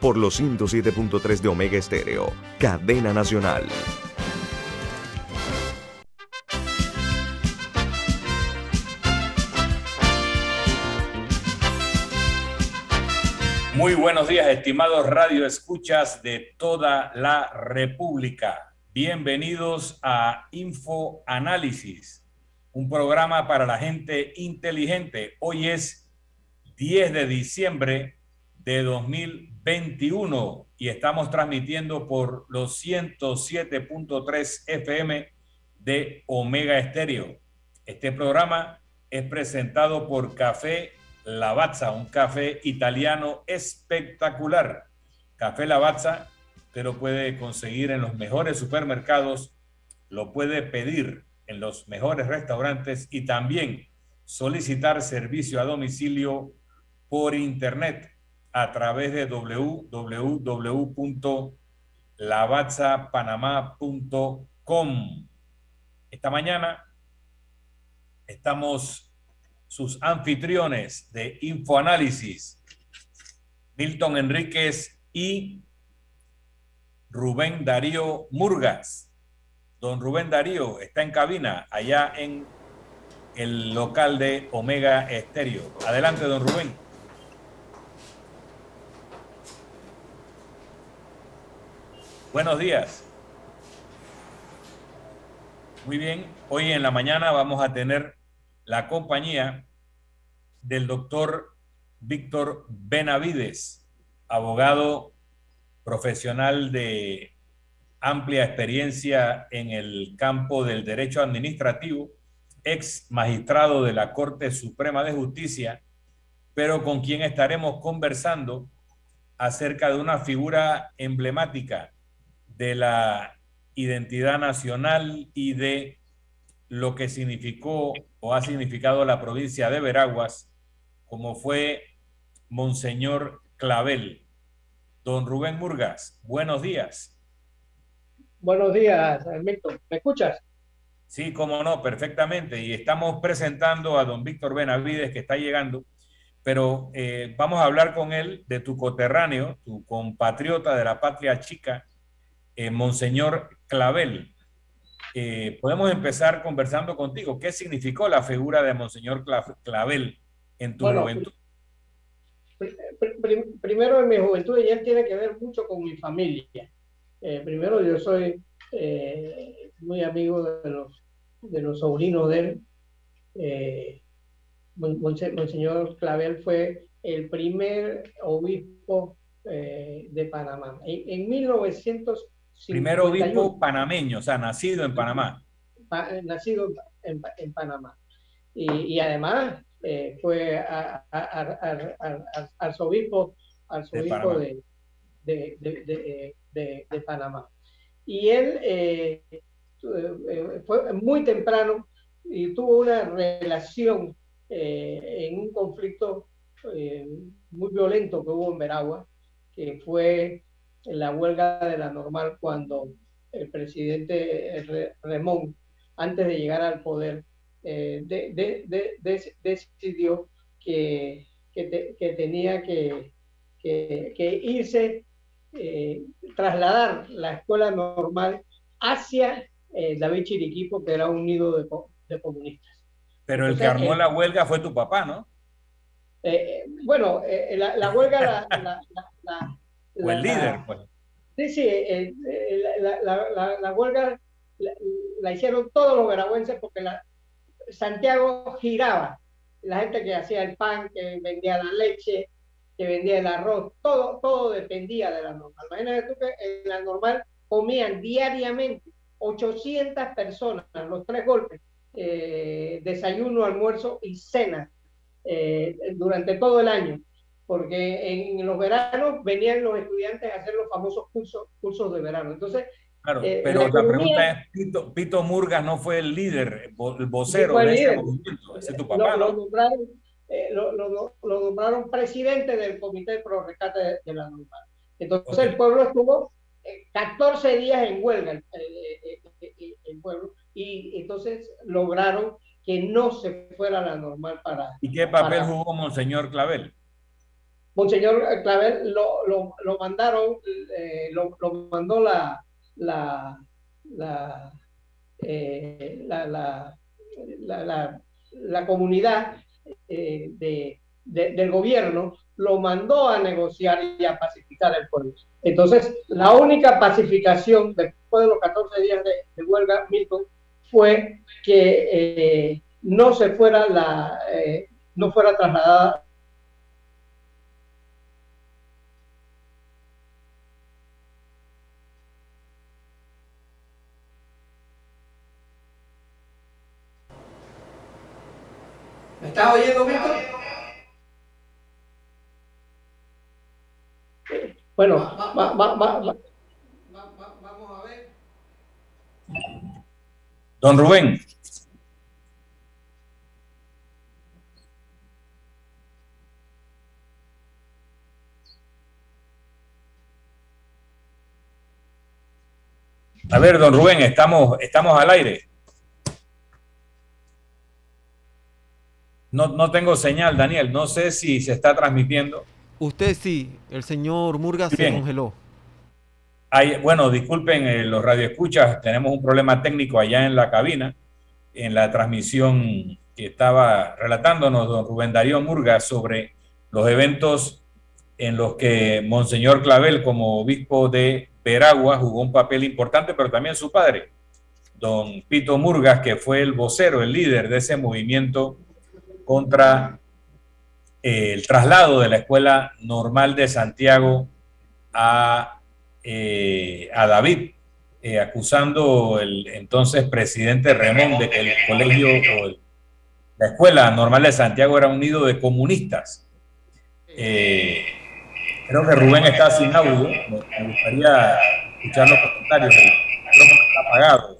por los 107.3 de Omega Estéreo, cadena nacional. Muy buenos días, estimados radio escuchas de toda la República. Bienvenidos a Infoanálisis, un programa para la gente inteligente. Hoy es 10 de diciembre de 2021 y estamos transmitiendo por los 107.3 FM de Omega Estéreo. Este programa es presentado por Café Lavazza, un café italiano espectacular. Café Lavazza usted lo puede conseguir en los mejores supermercados, lo puede pedir en los mejores restaurantes y también solicitar servicio a domicilio por internet a través de www.lavazzapanamá.com. Esta mañana estamos sus anfitriones de Infoanálisis, Milton Enríquez y Rubén Darío Murgas. Don Rubén Darío está en cabina allá en el local de Omega Estéreo. Adelante, don Rubén. Buenos días. Muy bien, hoy en la mañana vamos a tener la compañía del doctor Víctor Benavides, abogado profesional de amplia experiencia en el campo del derecho administrativo, ex magistrado de la Corte Suprema de Justicia, pero con quien estaremos conversando acerca de una figura emblemática de la identidad nacional y de lo que significó o ha significado la provincia de Veraguas, como fue Monseñor Clavel. Don Rubén Murgas, buenos días. Buenos días, Milton. ¿Me escuchas? Sí, cómo no, perfectamente. Y estamos presentando a don Víctor Benavides, que está llegando, pero eh, vamos a hablar con él de tu coterráneo, tu compatriota de la patria chica, eh, Monseñor Clavel. Eh, podemos empezar conversando contigo. ¿Qué significó la figura de Monseñor Clavel en tu juventud? primero en mi juventud ya tiene que ver mucho con mi familia. Eh, primero yo soy eh, muy amigo de los, de los sobrinos de él. Eh, Monseñor Clavel fue el primer obispo de Panamá. En, en 1900 Primer obispo panameño, o sea, nacido en Panamá. nacido en, Panamá. Y, además eh, fue arzobispo, arzobispo de, de, de, Panamá. Y él eh, eh, fue muy temprano y tuvo una relación en un conflicto muy violento que hubo en Veragua, que fue la huelga de la normal cuando el presidente Remón, antes de llegar al poder, eh, decidió que, que, tenía que, que irse, eh, trasladar la escuela normal hacia eh, David Chiriquipo, que era un nido de, comunistas. Pero el que armó la huelga fue tu papá, ¿no? bueno, la, huelga la, o el líder, pues. Sí, sí, eh, eh, la, huelga la, hicieron todos los veragüenses porque la, Santiago giraba. La gente que hacía el pan, que vendía la leche, que vendía el arroz, todo, todo dependía de la normal. Imagínate tú que en la normal comían diariamente 800 personas, los tres golpes, eh, desayuno, almuerzo y cena durante todo el año. Porque en los veranos venían los estudiantes a hacer los famosos cursos, cursos de verano. Entonces, Claro, eh, pero la, pregunta es, Pito, Pito, Murgas no fue el líder, el vocero de ese movimiento, ese es tu papá, lo, nombraron, eh, lo, lo, nombraron, presidente del Comité Pro Rescate de, la Normal. Entonces el pueblo estuvo 14 eh, días en huelga, el, el, pueblo, y entonces lograron que no se fuera la normal para... ¿Y qué papel jugó Monseñor Clavel? Monseñor Clavel lo, lo, mandaron, lo, lo mandó la, la, la, eh, la, la, comunidad eh, de, del gobierno lo mandó a negociar y a pacificar el pueblo. Entonces, la única pacificación después de los 14 días de, huelga, Milton, fue que eh, no se fuera la, no fuera trasladada estás oyendo, Víctor? Bueno, va, va, va, vamos a ver. Don Rubén. A ver, don Rubén, estamos, estamos al aire. No, no tengo señal, Daniel. No sé si se está transmitiendo. Usted sí, el señor Murga se congeló. bueno, disculpen eh, los radioescuchas, tenemos un problema técnico allá en la cabina, en la transmisión que estaba relatándonos don Rubén Darío Murga sobre los eventos en los que Monseñor Clavel, como obispo de Veragua, jugó un papel importante, pero también su padre, don Pito Murgas, que fue el vocero, el líder de ese movimiento contra eh, el traslado de la Escuela Normal de Santiago a, eh, a David, eh, acusando el entonces presidente Remón de que el colegio o la Escuela Normal de Santiago era un nido de comunistas. creo que Rubén está sin audio, me, gustaría escuchar los comentarios, el está apagado.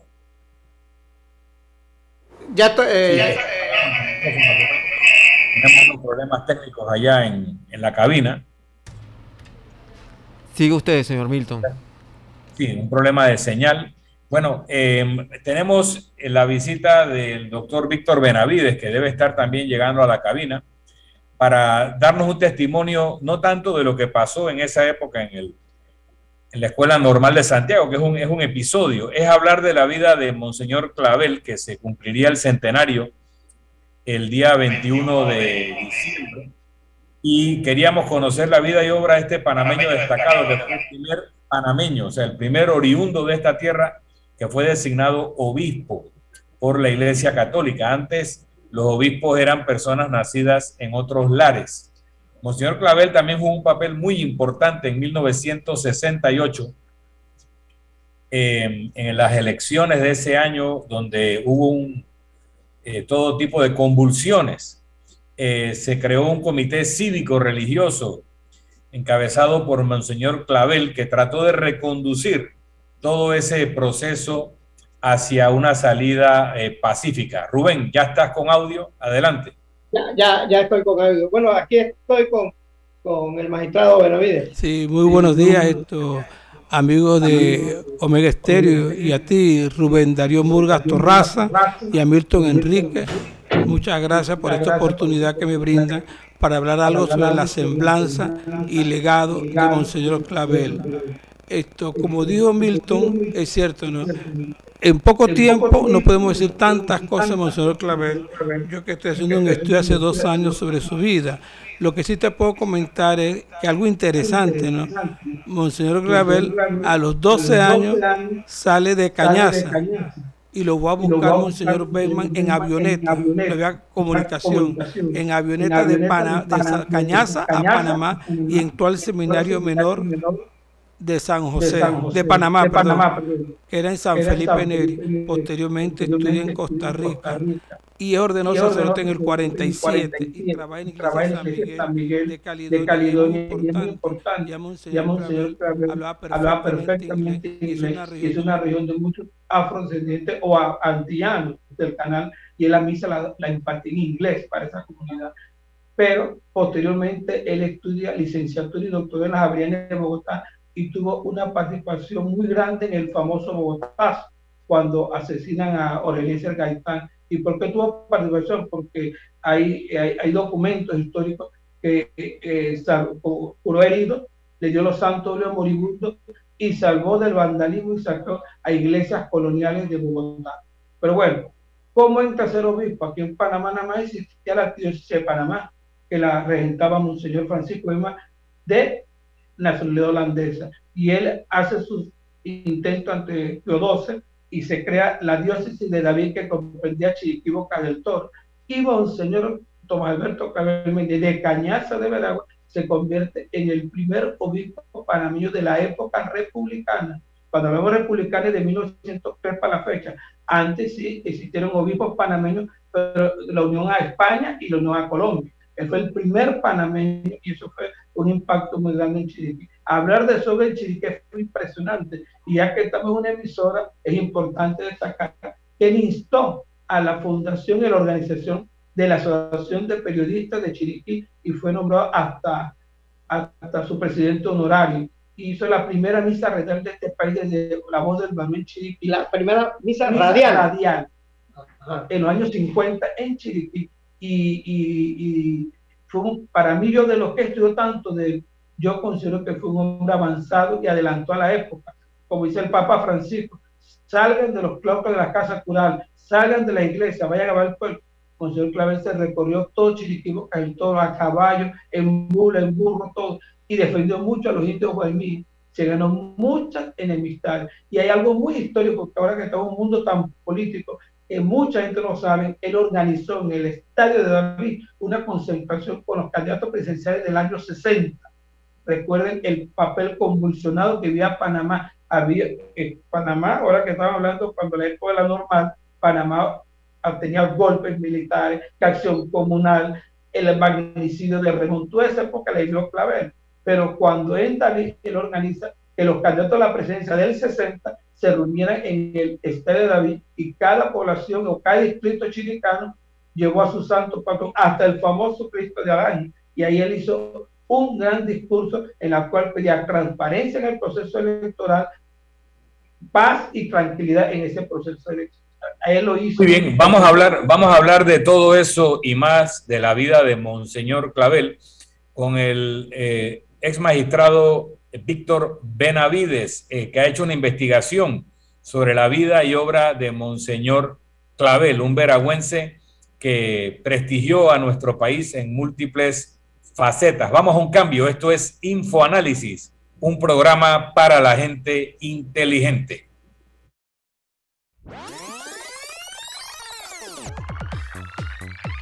Ya unos problemas técnicos allá en, la cabina. Sigue usted, señor Milton. Sí, un problema de señal. Bueno, em, tenemos la visita del doctor Víctor Benavides, que debe estar también llegando a la cabina, para darnos un testimonio no tanto de lo que pasó en esa época en, el, en la Escuela Normal de Santiago, que es un, es un episodio, es hablar de la vida de Monseñor Clavel, que se cumpliría el centenario el día 21 de diciembre y queríamos conocer la vida y obra de este panameño destacado, que fue el primer panameño, o sea, el primer oriundo de esta tierra que fue designado obispo por la Iglesia Católica. Antes los obispos eran personas nacidas en otros lares. Monseñor Clavel también jugó un papel muy importante en 1968 eh, en las elecciones de ese año, donde hubo un eh, todo tipo de convulsiones. Eh, se creó un comité cívico religioso encabezado por Monseñor Clavel que trató de reconducir todo ese proceso hacia una salida eh, pacífica. Rubén, ¿ya estás con audio? Adelante. Ya, ya, ya estoy con audio. Bueno, aquí estoy con, con el magistrado Benavides. Sí, muy buenos días. Esto amigos de Omega Estéreo, y a ti, Rubén Darío Murgas Torraza, y a Milton Enrique. Muchas gracias por esta oportunidad que me brindan para hablar algo sobre la semblanza y legado de Monseñor Clavel. Esto, como dijo Milton, es cierto, ¿no? En poco tiempo no podemos decir tantas cosas, Monseñor Clavel. Yo que estoy haciendo un estudio hace dos años sobre su vida. Lo que sí te puedo comentar es que algo interesante, ¿no? Monseñor Clavel a los 12 años sale de Cañaza y lo va a buscar Monseñor Bellman en avioneta, da comunicación, en avioneta de, Pana, de Cañaza a Panamá y entró al seminario menor de San José, de, Panamá, que era en San Felipe Neri. Posteriormente estudió en Costa Rica y ordenó sacerdote en el 47 y trabaja en Iglesia San Miguel de Caledonia, muy importante. Llama un señor hablaba perfectamente inglés y es una región de muchos afrodescendientes o antillanos del canal y él la misa la, la impartía en inglés para esa comunidad pero posteriormente él estudia licenciatura y doctorado en las Javerianas de Bogotá y tuvo una participación muy grande en el famoso Bogotá cuando asesinan a Aurelio Gaitán. ¿Y por qué tuvo participación? Porque hay, hay, documentos históricos que, que, curó herido, le dio los santos moribundos y salvó del vandalismo y sacó a iglesias coloniales de Bogotá. Pero bueno, ¿cómo entra ser obispo? Aquí en Panamá nada más existía la diócesis de Panamá, que la regentaba Monseñor Francisco Emma de nacionalidad holandesa. Y él hace sus intentos ante XII y se crea la diócesis de David que comprendía Chiriquí Boca del Toro. Y Monseñor Tomás Alberto Cabello de Cañaza de Veragua se convierte en el primer obispo panameño de la época republicana. Cuando hablamos republicana de 1903 para la fecha, antes sí existieron obispos panameños, pero la unión a España y la unión a Colombia. Él fue el primer panameño y eso fue un impacto muy grande en Chiriquí. Hablar de eso en Chiriquí fue impresionante y ya que estamos en una emisora, es importante destacar que él instó a la fundación y la organización de la Asociación de Periodistas de Chiriquí y fue nombrado hasta, hasta su presidente honorario. Hizo la primera misa radial de este país desde la voz del Barmen Chiriquí. La primera misa, radial. radial en los años 50 en Chiriquí y, fue para mí yo de lo que estudió tanto, de, yo considero que fue un hombre avanzado y adelantó a la época, como dice el Papa Francisco, salgan de los claustros de la casa cural, salgan de la iglesia, vayan a ver el pueblo. Monseñor Clavel se recorrió todo Chiriquí, en todo, a caballo, en bula, en burro, todo, y defendió mucho a los indios guaymí. Se ganó muchas enemistades. Y hay algo muy histórico, porque ahora que estamos en un mundo tan político, que mucha gente no sabe, él organizó en el Estadio de David una concentración con los candidatos presidenciales del año 60. Recuerden el papel convulsionado que había Panamá. Había en Panamá, ahora que estamos hablando, cuando la época era normal, Panamá tenía golpes militares, acción comunal, el magnicidio de Remón, toda esa época le dio Clavel. Pero cuando él, David, él organiza que los candidatos a la presidencia del 60 se reunieran en el Estadio de David y cada población o cada distrito chiricano llevó a su santo patrón hasta el famoso Cristo de Araña. Y ahí él hizo un gran discurso en el cual pedía transparencia en el proceso electoral, paz y tranquilidad en ese proceso electoral. Él lo hizo. Muy bien, vamos a hablar, vamos a hablar de todo eso y más de la vida de Monseñor Clavel con el eh, ex magistrado Víctor Benavides, eh, que ha hecho una investigación sobre la vida y obra de Monseñor Clavel, un veragüense que prestigió a nuestro país en múltiples facetas. Vamos a un cambio. Esto es Infoanálisis, un programa para la gente inteligente.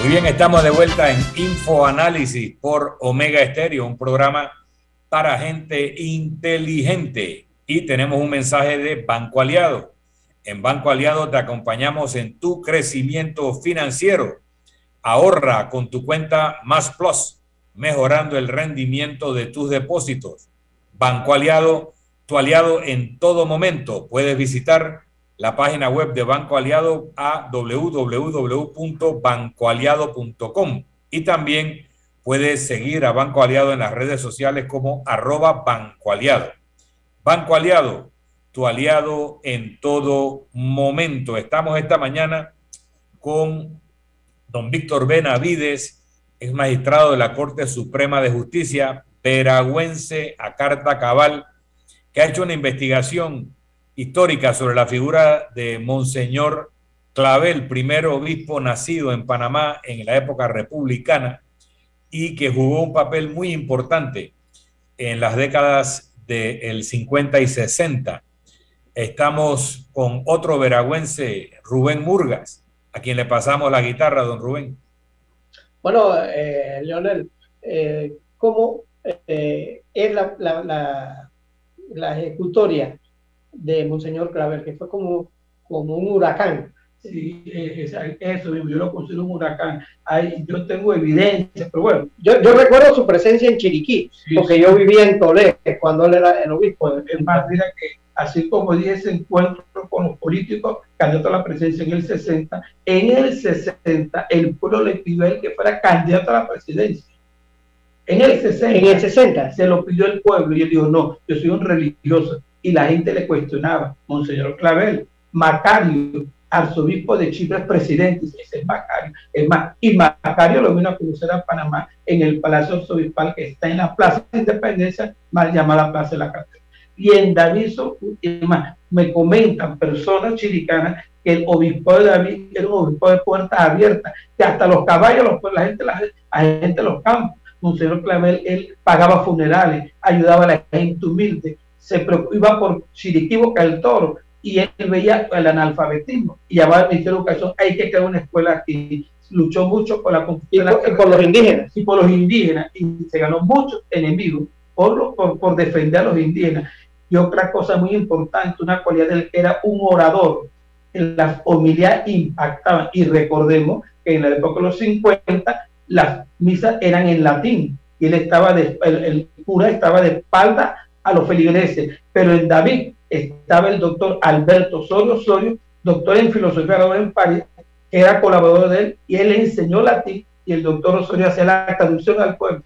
Muy bien, estamos de vuelta en Infoanálisis por Omega Estéreo, un programa para gente inteligente. Y tenemos un mensaje de Banco Aliado. En Banco Aliado te acompañamos en tu crecimiento financiero. Ahorra con tu cuenta Más Plus, mejorando el rendimiento de tus depósitos. Banco Aliado, tu aliado en todo momento. Puedes visitar la página web de Banco Aliado a www.bancoaliado.com y también puedes seguir a Banco Aliado en las redes sociales como arroba Banco Aliado. Banco Aliado, tu aliado en todo momento. Estamos esta mañana con don Víctor Benavides, es magistrado de la Corte Suprema de Justicia, veragüense a carta cabal, que ha hecho una investigación histórica sobre la figura de Monseñor Clavel, primer obispo nacido en Panamá en la época republicana y que jugó un papel muy importante en las décadas del 50 y 60. Estamos con otro veragüense, Rubén Murgas, a quien le pasamos la guitarra, don Rubén. Bueno, eh, Leonel, eh, ¿cómo eh, es la, la, ejecutoria de Monseñor Claver, que fue como, como un huracán. Sí, eh, eso mismo, yo lo considero un huracán. Ahí, yo tengo evidencia, pero bueno. Yo, yo recuerdo su presencia en Chiriquí, porque yo vivía en Toledo cuando él era el obispo. Es más, mira que así como di ese encuentro con los políticos, candidato a la presidencia en el 60, en el 60 el pueblo le pidió a él que fuera candidato a la presidencia. En el 60, en el 60 se lo pidió el pueblo y él dijo, no, yo soy un religioso, y la gente le cuestionaba, Monseñor Clavel, Macario, arzobispo de Chipre, presidente, ese es Macario, es más, y Macario lo vino a conocer a Panamá en el Palacio Arzobispal que está en la Plaza de Independencia, mal llamada Plaza de la Catedral. Y en David, más, me comentan personas chiricanas que el obispo de David era un obispo de puertas abiertas, que hasta los caballos, la gente, la, gente de los campos, Monseñor Clavel, él pagaba funerales, ayudaba a la gente humilde, se iba por Chiriquí, el Toro, y él veía el analfabetismo y llamaba al Ministerio de Educación, hay que crear una escuela aquí. Luchó mucho por la y por, los indígenas. Y por los indígenas, y se ganó muchos enemigos por, por, por defender a los indígenas. Y otra cosa muy importante, una cualidad de él era un orador. En las homilías impactaban. Y recordemos que en la época de los 50 las misas eran en latín y él estaba de, el, el cura estaba de espalda a los feligreses, pero en David estaba el doctor Alberto Osorio Osorio, doctor en filosofía en París, que era colaborador de él, y él le enseñó latín, y el doctor Osorio hacía la traducción al pueblo.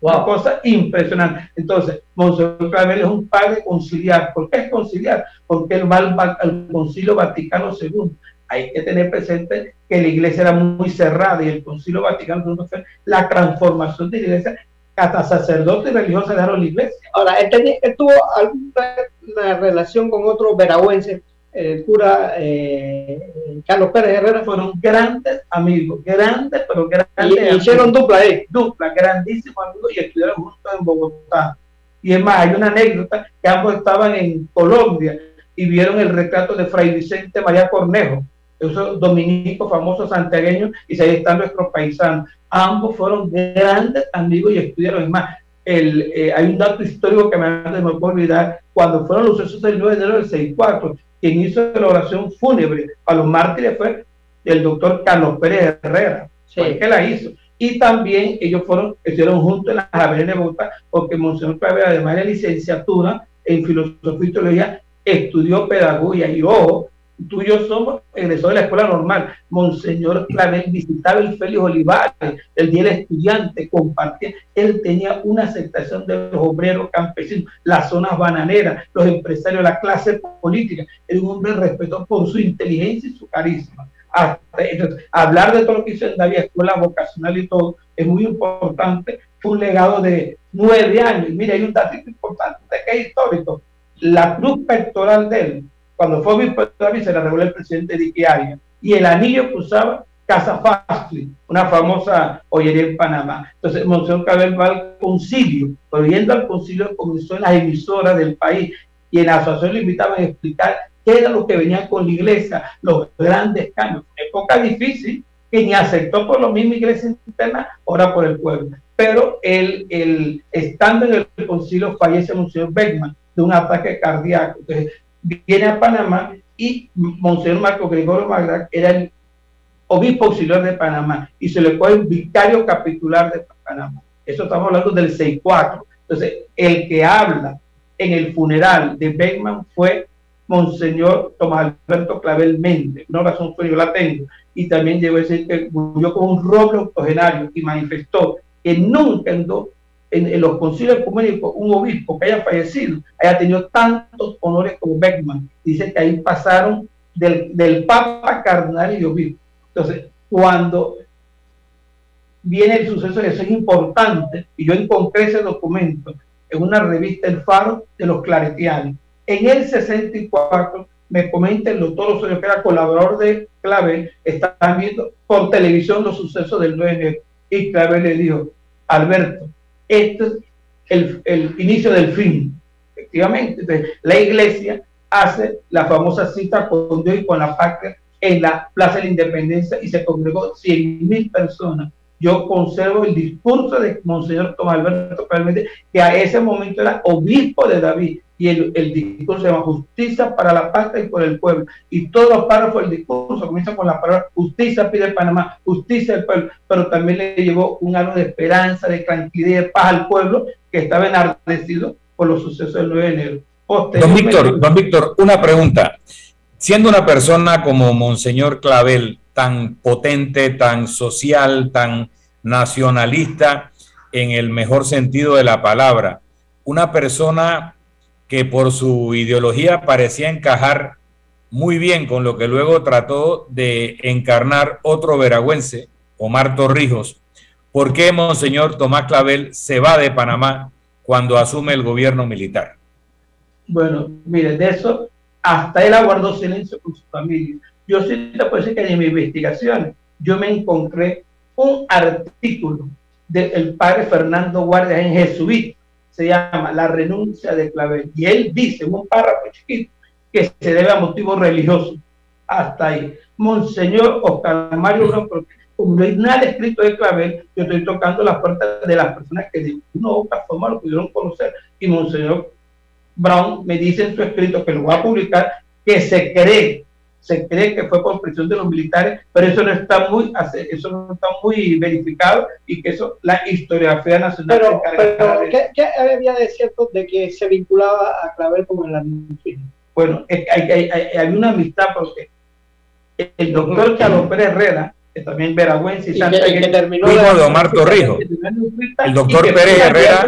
Una cosa impresionante. Entonces, Monseñor Clavel es un padre conciliar. ¿Por qué es conciliar? Porque él va al, Concilio Vaticano II. Hay que tener presente que la iglesia era muy cerrada y el Concilio Vaticano II fue la transformación de la iglesia hasta sacerdotes religiosos dejaron la iglesia. Ahora, él, tuvo alguna relación con otro veragüense, el cura eh, Carlos Pérez Herrera. Fueron grandes amigos, grandes, pero grandes. Y, hicieron dupla ahí. Dupla, grandísimos amigos y estudiaron juntos en Bogotá. Y es más, hay una anécdota que ambos estaban en Colombia y vieron el retrato de Fray Vicente María Cornejo, esos dominicos famosos santiagueños, y ahí están nuestros paisanos. Ambos fueron grandes amigos y estudiaron. más, el, eh, hay un dato histórico que me, me puedo olvidar. Cuando fueron los sucesos del 9 de enero del 64, quien hizo la oración fúnebre a los mártires fue el doctor Carlos Pérez Herrera. Sí. que la hizo. Y también ellos fueron, estuvieron juntos en la Javeriana de Bogotá, porque Monseñor Clavel, además de licenciatura en filosofía y teología, estudió pedagogía y ojo, tú y yo somos egresados de la escuela normal. Monseñor Clavel visitaba el Félix Olivares, el día del estudiante, compartía. Él tenía una aceptación de los obreros campesinos, las zonas bananeras, los empresarios, la clase política. Era un hombre respetado por su inteligencia y su carisma. hablar de todo lo que hizo en David, escuela vocacional y todo, es muy importante. Fue un legado de nueve años. Y mire, hay un dato importante que es histórico. La cruz pectoral de él cuando fue obispo se la reveló el presidente de Arias. Y el anillo que usaba Casa Fastly, una famosa joyería en Panamá. Entonces, Monseñor Cabel va al concilio, pero yendo al concilio comenzó en las emisoras del país y en la asociación le invitaban a explicar qué era lo que venía con la iglesia, los grandes cambios. Época difícil que ni aceptó por lo mismo iglesia interna, ahora por el pueblo. Pero el, el, estando en el concilio fallece Monseñor Beckman de un ataque cardíaco. Entonces, viene a Panamá y Monseñor Marco Gregorio Magda era el obispo auxiliar de Panamá y se le fue el vicario capitular de Panamá. Eso estamos hablando del 6-4. Entonces, el que habla en el funeral de Beckman fue Monseñor Tomás Alberto Clavel Méndez. Una razón fue yo la tengo. Y también llegó a decir que murió con un roble octogenario y manifestó que nunca en en, los concilios ecuménicos un obispo que haya fallecido haya tenido tantos honores como Beckman. Dice que ahí pasaron del, del Papa, Cardenal y obispo. Entonces, cuando viene el suceso, eso es importante, y yo encontré ese documento en una revista El Faro de los Claretianos. En el 64 me comenta el doctor Osorio, que era colaborador de Clavel, estaban viendo por televisión los sucesos del 9 de enero. Y Clavel le dijo, Alberto, esto es el, inicio del fin. Efectivamente, la iglesia hace la famosa cita con Dios y con la patria en la Plaza de la Independencia y se congregó 100 mil personas. Yo conservo el discurso de Monseñor Tomás Alberto Palmete, que a ese momento era obispo de David, y el, discurso se llama justicia para la patria y por el pueblo. Y todos los párrafos del discurso comienzan con la palabra justicia pide Panamá, justicia al pueblo, pero también le llevó un algo de esperanza, de tranquilidad de paz al pueblo que estaba enardecido por los sucesos del 9 de enero. Don Víctor, don Víctor, una pregunta. Siendo una persona como Monseñor Clavel, tan potente, tan social, tan nacionalista, en el mejor sentido de la palabra, una persona que por su ideología parecía encajar muy bien con lo que luego trató de encarnar otro veragüense, Omar Torrijos. ¿Por qué Monseñor Tomás Clavel se va de Panamá cuando asume el gobierno militar? Bueno, mire, de eso hasta él aguardó silencio con su familia. Yo te puedo decir que en mi investigación yo me encontré un artículo del padre Fernando Guardia en Jesuita, se llama La renuncia de Clavel. Y él dice, un párrafo chiquito, que se debe a motivos religiosos. Hasta ahí. Monseñor Oscar Mario porque como no hay nada escrito de Clavel, yo estoy tocando las puertas de las personas que de una u otra forma lo pudieron conocer. Y Monseñor Brown me dice en su escrito que lo va a publicar, que se cree se cree que fue por presión de los militares, pero eso no está muy, eso no está muy verificado y que eso la historiografía nacional. Pero, pero ¿qué, ¿qué, había de cierto de que se vinculaba a Clavel como el administrador? Bueno, hay, hay, hay, una amistad porque el doctor Carlos Pérez Herrera, que también veragüense y, Santa que, que terminó primo de, Omar Torrijos. El doctor Pérez Herrera,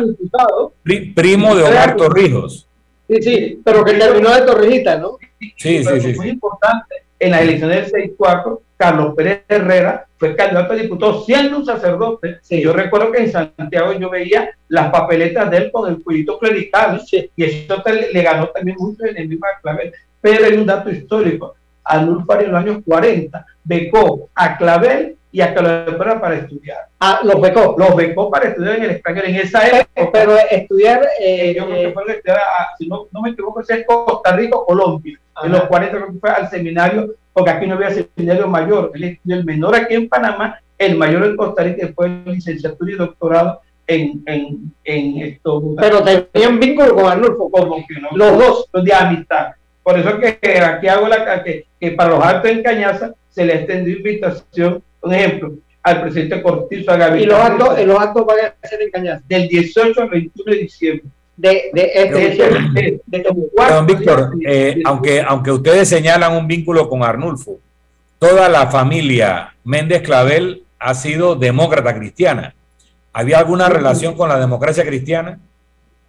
primo de Omar Torrijos. Sí, sí, pero que terminó de Torrijita, ¿no? Sí, sí, sí. Muy importante. En la elección del 6-4, Carlos Pérez Herrera fue candidato a diputado siendo un sacerdote. Yo recuerdo que en Santiago yo veía las papeletas de él con el cuellito clerical y eso le, ganó también mucho en el mismo Clavel. Pero hay un dato histórico. Anulfar en los años 40 becó a Clavel y a Carlos Pérez para estudiar. Ah, los becó. Los becó para estudiar en el extranjero en esa época. Pero estudiar. Eh, yo creo que fue estudiar, si no, no me equivoco, es Costa Rica o Colombia en los 40 creo que fue al seminario, porque aquí no había seminario mayor, él el menor aquí en Panamá, el mayor en Costa Rica, después licenciatura y doctorado en, en, en esto. Pero tenían vínculo con Arnulfo, como que no, los dos, los de amistad. Por eso que aquí hago la que, que para los actos en Cañaza se le extendió invitación, un ejemplo, al presidente Cortizo a Y los actos, los actos van a ser en Del 18 al 21 de diciembre. De, de este Don Víctor, eh, aunque, aunque ustedes señalan un vínculo con Arnulfo, toda la familia Méndez Clavel ha sido demócrata cristiana. ¿Había alguna relación con la democracia cristiana?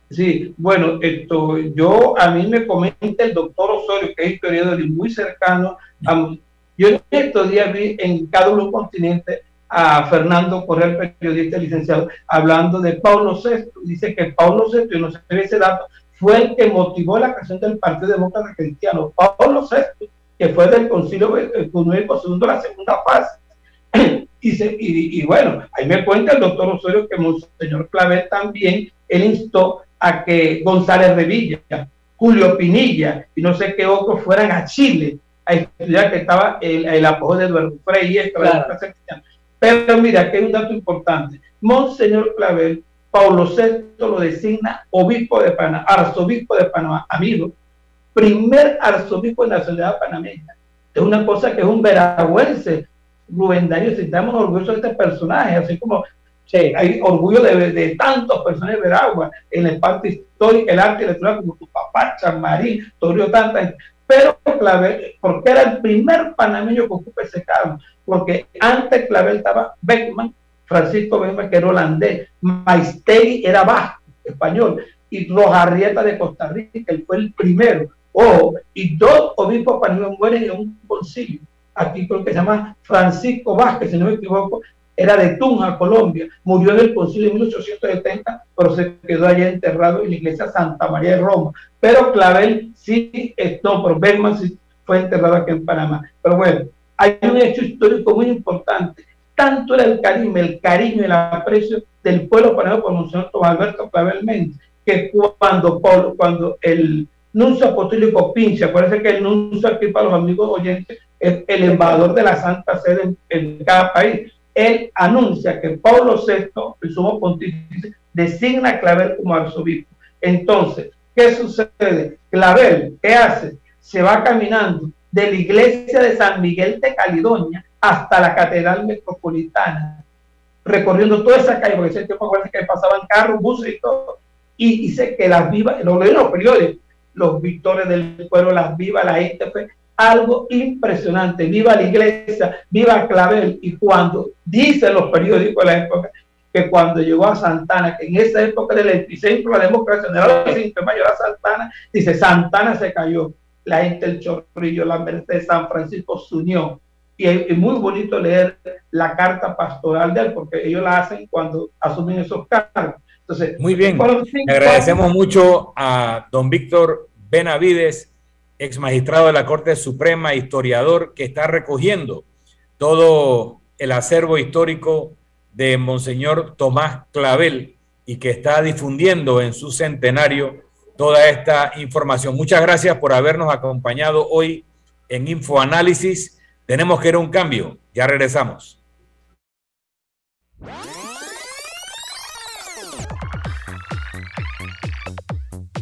Sí, bueno, esto, yo, a mí me comenta el doctor Osorio, que es historiador y muy cercano a yo en estos días vi en cada uno continente a Fernando Correa, periodista licenciado, hablando de Paulo VI. Dice que Paulo VI, y no sé ese dato, fue el que motivó la creación del Partido Demócrata Cristiano. Paulo VI, que fue del Concilio Económico Segundo, la segunda fase. y, y, bueno, ahí me cuenta el doctor Osorio que Monseñor Clavel también, él instó a que González Revilla, Julio Pinilla y no sé qué otros fueran a Chile a estudiar que estaba el, el apoyo de Eduardo Frei. Pero mira, aquí hay un dato importante. Monseñor Clavel, Paulo VI lo designa obispo de Panamá, arzobispo de Panamá, amigo, primer arzobispo de la nacionalidad panameña. Es una cosa que es un veragüense. Rubén Darío, si estamos orgullosos de este personaje, así como hay orgullo de, de tantos personajes de Veragua en el parte histórico, el arte electoral, como tu papá, Chamarín, Torio Tanta, pero Clavel, porque era el primer panameño que ocupa ese cargo, porque antes Clavel estaba Beckman, Francisco Beckman, que era holandés, Maistegui era vasco, español, y Rojarrieta de Costa Rica, él fue el primero. Ojo, y dos obispos panameños mueren en un concilio. Aquí creo que se llama Francisco Vázquez, si no me equivoco, era de Tunja, Colombia, murió en el concilio en 1870, pero se quedó allá enterrado en la iglesia Santa María de Roma. Pero Clavel sí, no, pero Bergman sí fue enterrado aquí en Panamá. Pero bueno, hay un hecho histórico muy importante. Tanto era el cariño, el cariño y el aprecio del pueblo panameño por Monseñor Alberto Clavel Méndez, que cuando, cuando el nuncio apostólico Pinche, acuérdense que el nuncio aquí para los amigos oyentes es el embajador de la Santa Sede en cada país él anuncia que Pablo VI, el sumo pontífice, designa a Clavel como arzobispo. Entonces, ¿qué sucede? Clavel, ¿qué hace? Se va caminando de la iglesia de San Miguel de Caledonia hasta la catedral metropolitana, recorriendo toda esa calle, porque ese tiempo que pasaban carros, buses y todo, y dice que las vivas, lo leen los periódicos, los victores del pueblo, las vivas, la ITF, algo impresionante. Viva la iglesia, viva Clavel. Y cuando dicen los periódicos de la época que cuando llegó a Santana, que en esa época del epicentro de la democracia, en el 5 de mayo a Santana, dice Santana se cayó. La gente del Chorrillo, la Merced de San Francisco se unió. Y es muy bonito leer la carta pastoral de él, porque ellos la hacen cuando asumen esos cargos. Entonces, muy bien. agradecemos mucho a don Víctor Benavides ex magistrado de la Corte Suprema, historiador, que está recogiendo todo el acervo histórico de Monseñor Tomás Clavel y que está difundiendo en su centenario toda esta información. Muchas gracias por habernos acompañado hoy en Infoanálisis. Tenemos que ir a un cambio. Ya regresamos.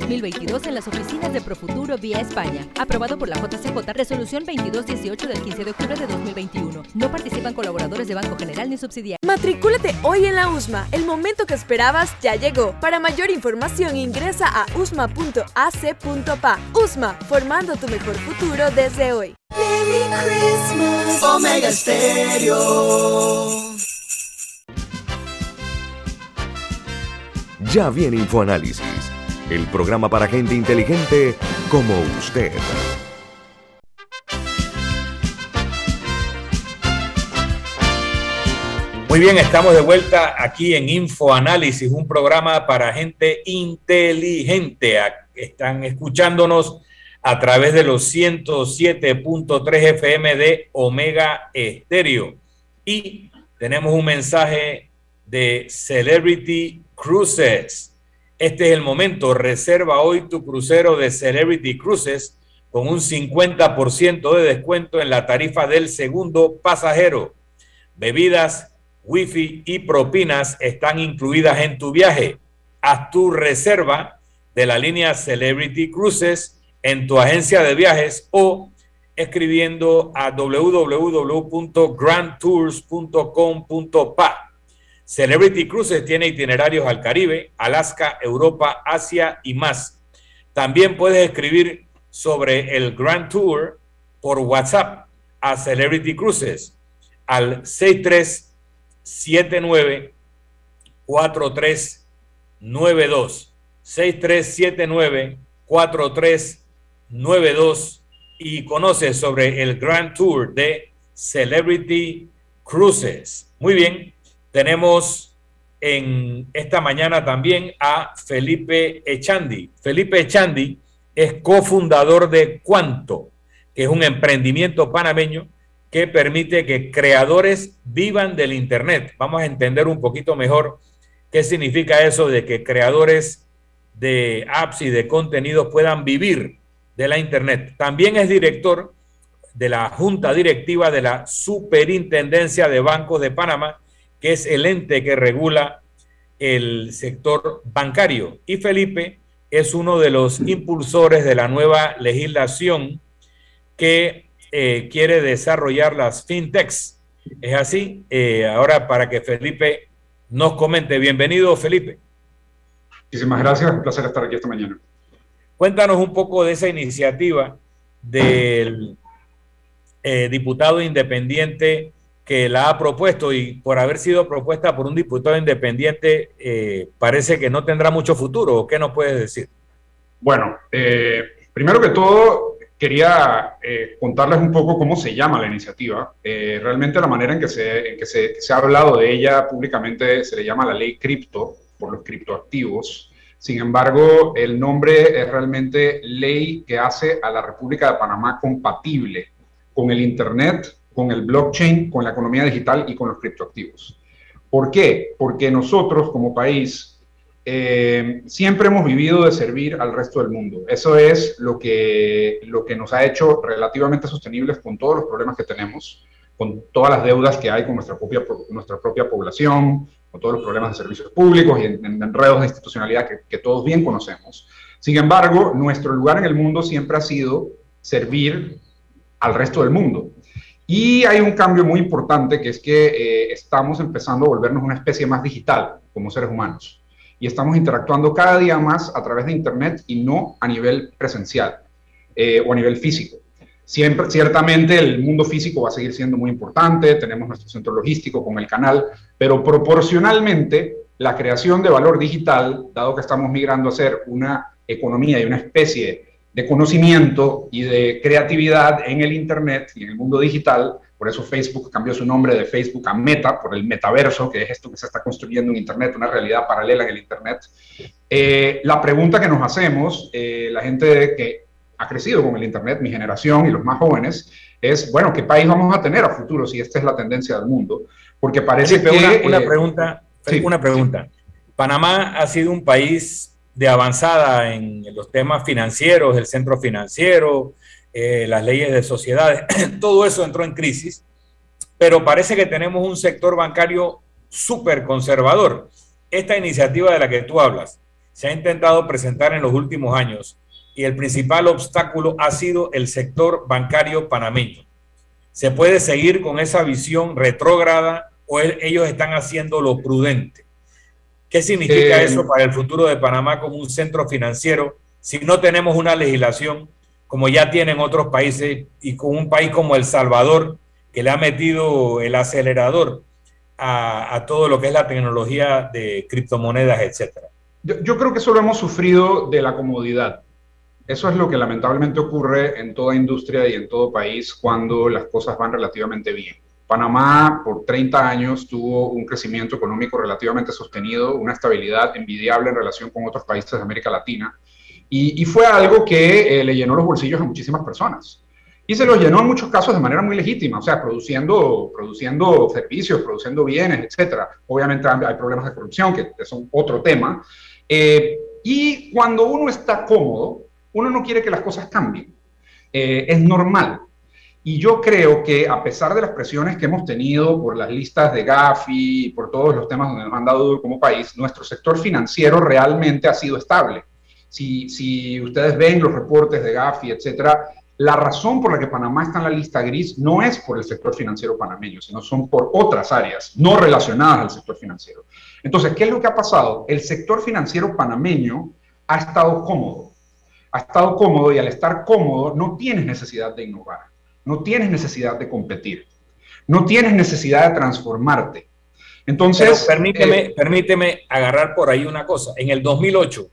2022 en las oficinas de Profuturo vía España. Aprobado por la JCJ, resolución 2218 del 15 de octubre de 2021. No participan colaboradores de Banco General ni subsidiarios. Matricúlate hoy en la USMA. El momento que esperabas ya llegó. Para mayor información ingresa a usma.ac.pa. USMA, formando tu mejor futuro desde hoy. Omega Stereo. Ya viene InfoAnálisis el programa para gente inteligente como usted. Muy bien, estamos de vuelta aquí en Infoanálisis, un programa para gente inteligente. Están escuchándonos a través de los 107.3 FM de Omega Estéreo. Y tenemos un mensaje de Celebrity Cruises. Este es el momento. Reserva hoy tu crucero de Celebrity Cruises con un 50% de descuento en la tarifa del segundo pasajero. Bebidas wifi y propinas están incluidas en tu viaje. Haz tu reserva de la línea Celebrity Cruises en tu agencia de viajes o escribiendo a www.grandtours.com.pa. Celebrity Cruises tiene itinerarios al Caribe, Alaska, Europa, Asia y más. También puedes escribir sobre el Grand Tour por WhatsApp a Celebrity Cruises al 63 79 4392 6379 4392 y conoce sobre el Grand Tour de Celebrity Cruises. Muy bien, tenemos en esta mañana también a Felipe Echandi. Felipe Echandi es cofundador de Cuanto, que es un emprendimiento panameño que permite que creadores vivan del Internet. Vamos a entender un poquito mejor qué significa eso de que creadores de apps y de contenidos puedan vivir de la Internet. También es director de la Junta Directiva de la Superintendencia de Bancos de Panamá, que es el ente que regula el sector bancario. Y Felipe es uno de los impulsores de la nueva legislación que eh, quiere desarrollar las fintechs. ¿Es así? Eh, ahora para que Felipe nos comente. Bienvenido, Felipe. Muchísimas gracias, un placer estar aquí esta mañana. Cuéntanos un poco de esa iniciativa del eh, diputado independiente que la ha propuesto y por haber sido propuesta por un diputado independiente, parece que no tendrá mucho futuro. ¿Qué nos puedes decir? Bueno, primero que todo, quería eh, contarles un poco cómo se llama la iniciativa. Eh, realmente la manera en que, se, que se, ha hablado de ella públicamente se le llama la ley cripto por los criptoactivos. Sin embargo, el nombre es realmente ley que hace a la República de Panamá compatible con el Internet, con el blockchain, con la economía digital y con los criptoactivos. ¿Por qué? Porque nosotros como país eh, siempre hemos vivido de servir al resto del mundo. Eso es lo que, lo que nos ha hecho relativamente sostenibles con todos los problemas que tenemos, con todas las deudas que hay con nuestra propia, nuestra propia población, con todos los problemas de servicios públicos y en, enredos de institucionalidad que, que, todos bien conocemos. Sin embargo, nuestro lugar en el mundo siempre ha sido servir al resto del mundo. Y hay un cambio muy importante que es que eh, estamos empezando a volvernos una especie más digital como seres humanos y estamos interactuando cada día más a través de Internet y no a nivel presencial eh, o a nivel físico. Siempre, ciertamente el mundo físico va a seguir siendo muy importante, tenemos nuestro centro logístico con el canal, pero proporcionalmente la creación de valor digital, dado que estamos migrando a ser una economía y una especie de conocimiento y de creatividad en el Internet y en el mundo digital, por eso Facebook cambió su nombre de Facebook a Meta, por el metaverso, que es esto que se está construyendo en Internet, una realidad paralela en el Internet. Eh, la pregunta que nos hacemos, eh, la gente que ha crecido con el Internet, mi generación y los más jóvenes, es, bueno, ¿qué país vamos a tener a futuro si esta es la tendencia del mundo? Porque parece que... Una, eh, pregunta, una pregunta. Panamá ha sido un país de avanzada en los temas financieros, el centro financiero, eh, las leyes de sociedades, todo eso entró en crisis, pero parece que tenemos un sector bancario súper conservador. Esta iniciativa de la que tú hablas se ha intentado presentar en los últimos años y el principal obstáculo ha sido el sector bancario panameño. ¿Se puede seguir con esa visión retrógrada o ellos están haciendo lo prudente? ¿Qué significa eh, eso para el futuro de Panamá como un centro financiero si no tenemos una legislación como ya tienen otros países y con un país como El Salvador, que le ha metido el acelerador a, todo lo que es la tecnología de criptomonedas, etcétera. Yo, yo, creo que eso lo hemos sufrido de la comodidad. Eso es lo que lamentablemente ocurre en toda industria y en todo país cuando las cosas van relativamente bien. Panamá por 30 años tuvo un crecimiento económico relativamente sostenido, una estabilidad envidiable en relación con otros países de América Latina, y, fue algo que eh, le llenó los bolsillos a muchísimas personas. Y se los llenó en muchos casos de manera muy legítima, o sea, produciendo, produciendo servicios, produciendo bienes, etc. Obviamente hay problemas de corrupción, que son otro tema. Eh, y cuando uno está cómodo, uno no quiere que las cosas cambien. Eh, es normal. Y yo creo que a pesar de las presiones que hemos tenido por las listas de Gafi y por todos los temas donde nos han dado duro como país, nuestro sector financiero realmente ha sido estable. Si, si ustedes ven los reportes de Gafi, etcétera, la razón por la que Panamá está en la lista gris no es por el sector financiero panameño, sino son por otras áreas no relacionadas al sector financiero. Entonces, ¿qué es lo que ha pasado? El sector financiero panameño ha estado cómodo. Ha estado cómodo y al estar cómodo no tienes necesidad de innovar no tienes necesidad de competir, no tienes necesidad de transformarte. Entonces, permíteme, eh, permíteme agarrar por ahí una cosa. En el 2008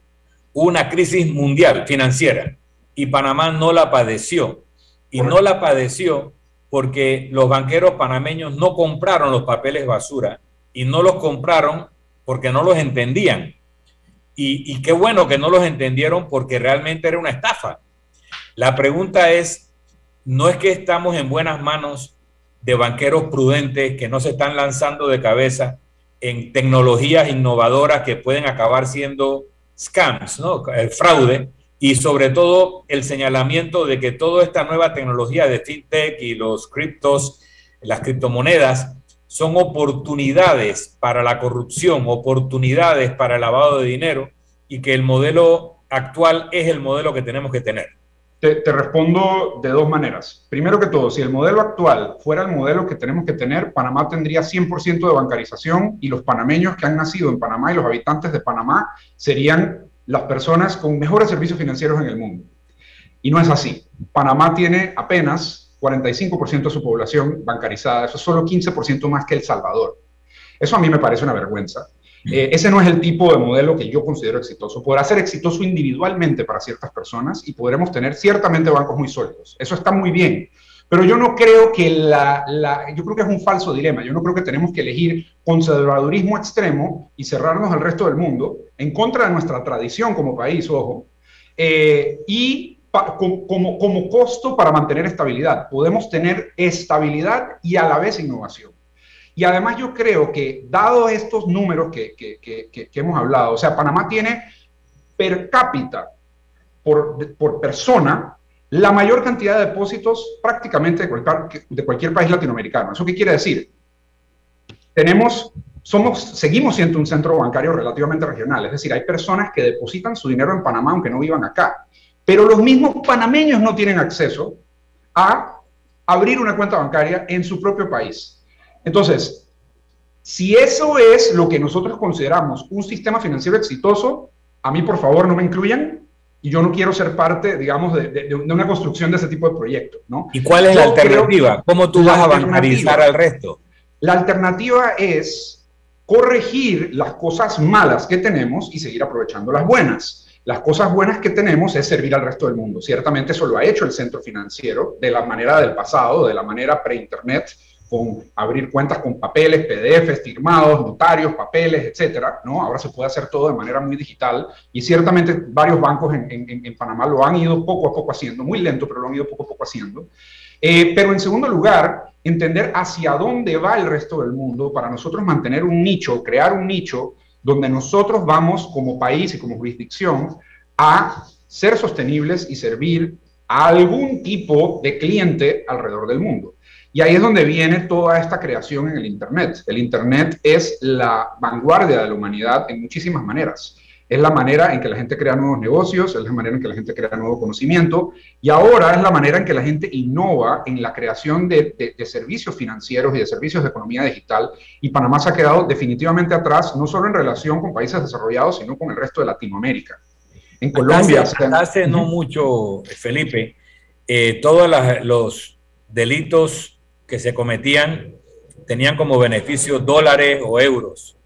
hubo una crisis mundial financiera y Panamá no la padeció. Y no la padeció porque los banqueros panameños no compraron los papeles basura y no los compraron porque no los entendían. Y, y, qué bueno que no los entendieron porque realmente era una estafa. La pregunta es, no es que estamos en buenas manos de banqueros prudentes que no se están lanzando de cabeza en tecnologías innovadoras que pueden acabar siendo scams, ¿no? El fraude y sobre todo el señalamiento de que toda esta nueva tecnología de fintech y los criptos, las criptomonedas, son oportunidades para la corrupción, oportunidades para el lavado de dinero y que el modelo actual es el modelo que tenemos que tener. Te, respondo de dos maneras. Primero que todo, si el modelo actual fuera el modelo que tenemos que tener, Panamá tendría 100% de bancarización y los panameños que han nacido en Panamá y los habitantes de Panamá serían las personas con mejores servicios financieros en el mundo. Y no es así. Panamá tiene apenas 45% de su población bancarizada, eso es solo 15% más que El Salvador. Eso a mí me parece una vergüenza. Eh, ese no es el tipo de modelo que yo considero exitoso. Podrá ser exitoso individualmente para ciertas personas y podremos tener ciertamente bancos muy sólidos. Eso está muy bien. Pero yo no creo que la, yo creo que es un falso dilema. Yo no creo que tenemos que elegir conservadurismo extremo y cerrarnos al resto del mundo en contra de nuestra tradición como país, ojo, eh, y como, como costo para mantener estabilidad. Podemos tener estabilidad y a la vez innovación. Y además yo creo que, dado estos números que, que, que, hemos hablado, o sea, Panamá tiene per cápita por, por, persona la mayor cantidad de depósitos prácticamente de cualquier, de cualquier país latinoamericano. ¿Eso qué quiere decir? Tenemos, somos, seguimos siendo un centro bancario relativamente regional, es decir, hay personas que depositan su dinero en Panamá aunque no vivan acá, pero los mismos panameños no tienen acceso a abrir una cuenta bancaria en su propio país. Entonces, si eso es lo que nosotros consideramos un sistema financiero exitoso, a mí por favor no me incluyan y yo no quiero ser parte, digamos, de, una construcción de ese tipo de proyectos, ¿no? ¿Y cuál es la alternativa? ¿Cómo tú vas a bancarizar al resto? La alternativa es corregir las cosas malas que tenemos y seguir aprovechando las buenas. Las cosas buenas que tenemos es servir al resto del mundo. Ciertamente eso lo ha hecho el centro financiero de la manera del pasado, de la manera pre-internet, con abrir cuentas con papeles, PDFs, firmados, notarios, papeles, etcétera, ¿no? Ahora se puede hacer todo de manera muy digital y ciertamente varios bancos en, Panamá lo han ido poco a poco haciendo, muy lento, pero lo han ido poco a poco haciendo. Eh, pero en segundo lugar, entender hacia dónde va el resto del mundo para nosotros mantener un nicho, crear un nicho donde nosotros vamos como país y como jurisdicción a ser sostenibles y servir a algún tipo de cliente alrededor del mundo. Y ahí es donde viene toda esta creación en el Internet. El Internet es la vanguardia de la humanidad en muchísimas maneras. Es la manera en que la gente crea nuevos negocios, es la manera en que la gente crea nuevo conocimiento y ahora es la manera en que la gente innova en la creación de, servicios financieros y de servicios de economía digital. Y Panamá se ha quedado definitivamente atrás, no solo en relación con países desarrollados, sino con el resto de Latinoamérica. En Colombia... Hace, no mucho, Felipe, eh, todos los delitos que se cometían tenían como beneficio dólares o euros.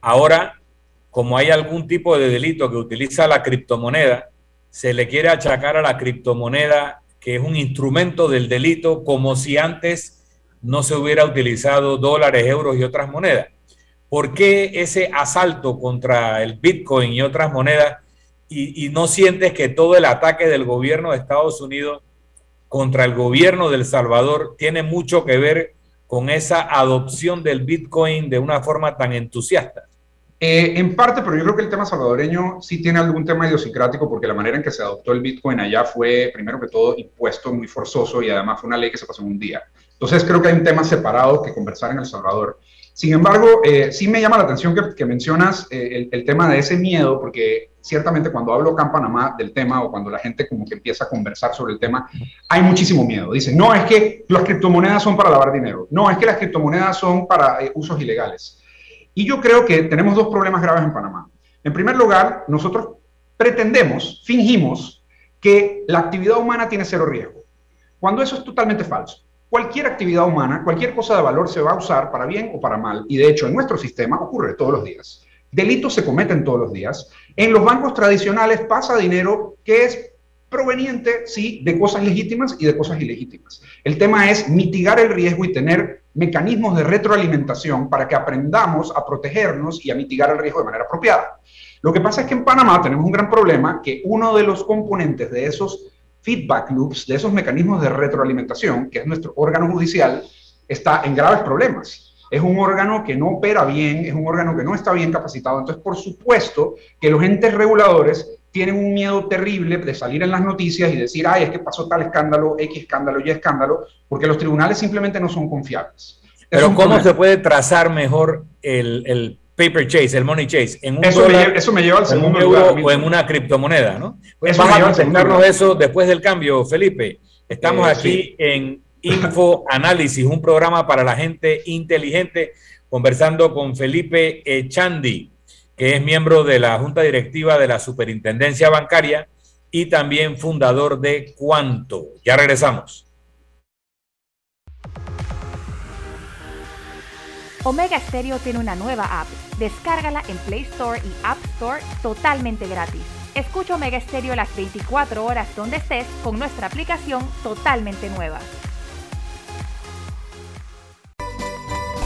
Ahora, como hay algún tipo de delito que utiliza la criptomoneda, se le quiere achacar a la criptomoneda que es un instrumento del delito como si antes no se hubiera utilizado dólares, euros y otras monedas. ¿Por qué ese asalto contra el Bitcoin y otras monedas y, no sientes que todo el ataque del gobierno de Estados Unidos contra el gobierno del Salvador tiene mucho que ver con esa adopción del Bitcoin de una forma tan entusiasta? Eh, en parte, pero yo creo que el tema salvadoreño sí tiene algún tema idiosincrático porque la manera en que se adoptó el Bitcoin allá fue, primero que todo, impuesto muy forzoso y además fue una ley que se pasó en un día. Entonces creo que hay un tema separado que conversar en El Salvador. Sin embargo, eh, sí me llama la atención que, mencionas eh, el, tema de ese miedo, porque ciertamente cuando hablo acá en Panamá del tema o cuando la gente como que empieza a conversar sobre el tema, hay muchísimo miedo. Dicen, no, es que las criptomonedas son para lavar dinero. No, es que las criptomonedas son para usos ilegales. Y yo creo que tenemos dos problemas graves en Panamá. En primer lugar, nosotros pretendemos, fingimos que la actividad humana tiene cero riesgo, cuando eso es totalmente falso. Cualquier actividad humana, cualquier cosa de valor se va a usar para bien o para mal. Y de hecho, en nuestro sistema ocurre todos los días. Delitos se cometen todos los días. En los bancos tradicionales pasa dinero que es proveniente, sí, de cosas legítimas y de cosas ilegítimas. El tema es mitigar el riesgo y tener mecanismos de retroalimentación para que aprendamos a protegernos y a mitigar el riesgo de manera apropiada. Lo que pasa es que en Panamá tenemos un gran problema que uno de los componentes de esos feedback loops, de esos mecanismos de retroalimentación, que es nuestro órgano judicial, está en graves problemas. Es un órgano que no opera bien, es un órgano que no está bien capacitado. Entonces, por supuesto que los entes reguladores tienen un miedo terrible de salir en las noticias y decir, ay, es que pasó tal escándalo, X escándalo, Y escándalo, porque los tribunales simplemente no son confiables. Pero ¿cómo se puede trazar mejor el, el, paper chase, el money chase, en un eso, me, eso me lleva al segundo lugar, o en una criptomoneda, ¿no? Pues vamos a presentarnos eso después del cambio, Felipe. Estamos eh, aquí en Info Análisis, un programa para la gente inteligente, conversando con Felipe Echandi que es miembro de la Junta Directiva de la Superintendencia Bancaria y también fundador de Cuanto. Ya regresamos. Omega Stereo tiene una nueva app. Descárgala en Play Store y App Store totalmente gratis. Escucha Omega Stereo las 24 horas donde estés con nuestra aplicación totalmente nueva.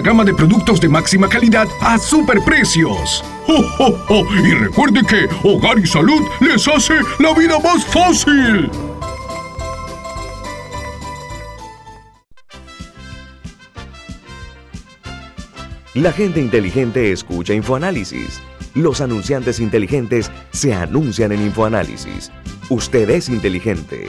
gama de productos de máxima calidad a superprecios. ¡Oh, Y recuerde que Hogar y Salud les hace la vida más fácil. La gente inteligente escucha InfoAnálisis. Los anunciantes inteligentes se anuncian en InfoAnálisis. Usted es inteligente.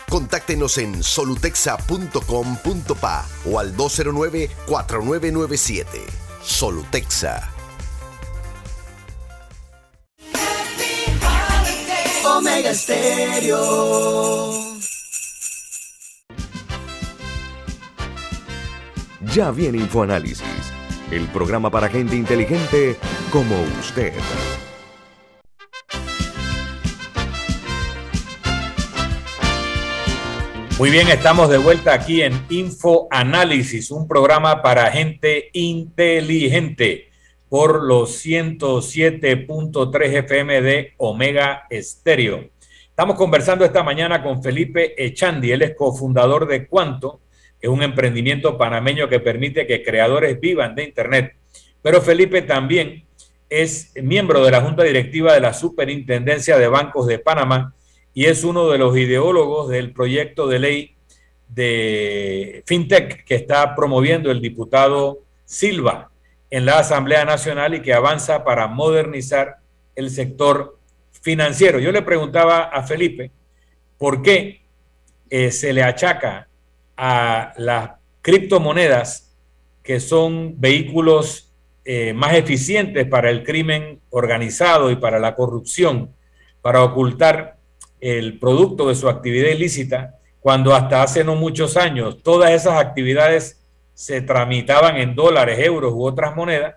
Contáctenos en solutexa.com.pa o al 209-4997. Solutexa. Omega Stereo. Ya viene InfoAnálisis, el programa para gente inteligente como usted. Muy bien, estamos de vuelta aquí en InfoAnálisis, un programa para gente inteligente por los 107.3 FM de Omega Estéreo. Estamos conversando esta mañana con Felipe Echandi, él es cofundador de Cuanto, que es un emprendimiento panameño que permite que creadores vivan de Internet. Pero Felipe también es miembro de la Junta Directiva de la Superintendencia de Bancos de Panamá y es uno de los ideólogos del proyecto de ley de FinTech que está promoviendo el diputado Silva en la Asamblea Nacional y que avanza para modernizar el sector financiero. Yo le preguntaba a Felipe por qué eh, se le achaca a las criptomonedas que son vehículos eh, más eficientes para el crimen organizado y para la corrupción, para ocultar el producto de su actividad ilícita, cuando hasta hace no muchos años todas esas actividades se tramitaban en dólares, euros u otras monedas,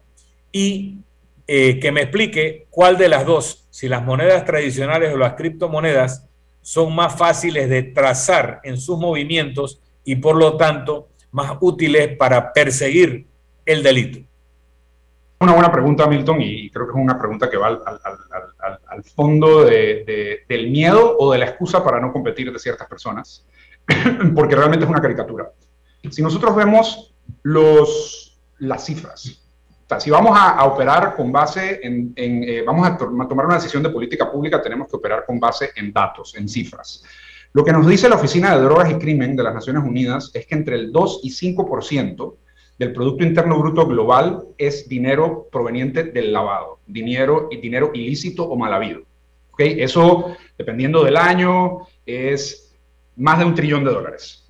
y eh, que me explique cuál de las dos, si las monedas tradicionales o las criptomonedas, son más fáciles de trazar en sus movimientos y por lo tanto más útiles para perseguir el delito. Una buena pregunta, Milton, y creo que es una pregunta que va al, fondo del miedo o de la excusa para no competir de ciertas personas, porque realmente es una caricatura. Si nosotros vemos los, las cifras, si vamos a, operar con base en, eh, vamos a, tomar una decisión de política pública, tenemos que operar con base en datos, en cifras. Lo que nos dice la Oficina de Drogas y Crimen de las Naciones Unidas es que entre el 2 y 5% del Producto Interno Bruto Global es dinero proveniente del lavado, dinero, dinero ilícito o mal habido. ¿Okay? Eso, dependiendo del año, es más de un trillón de dólares.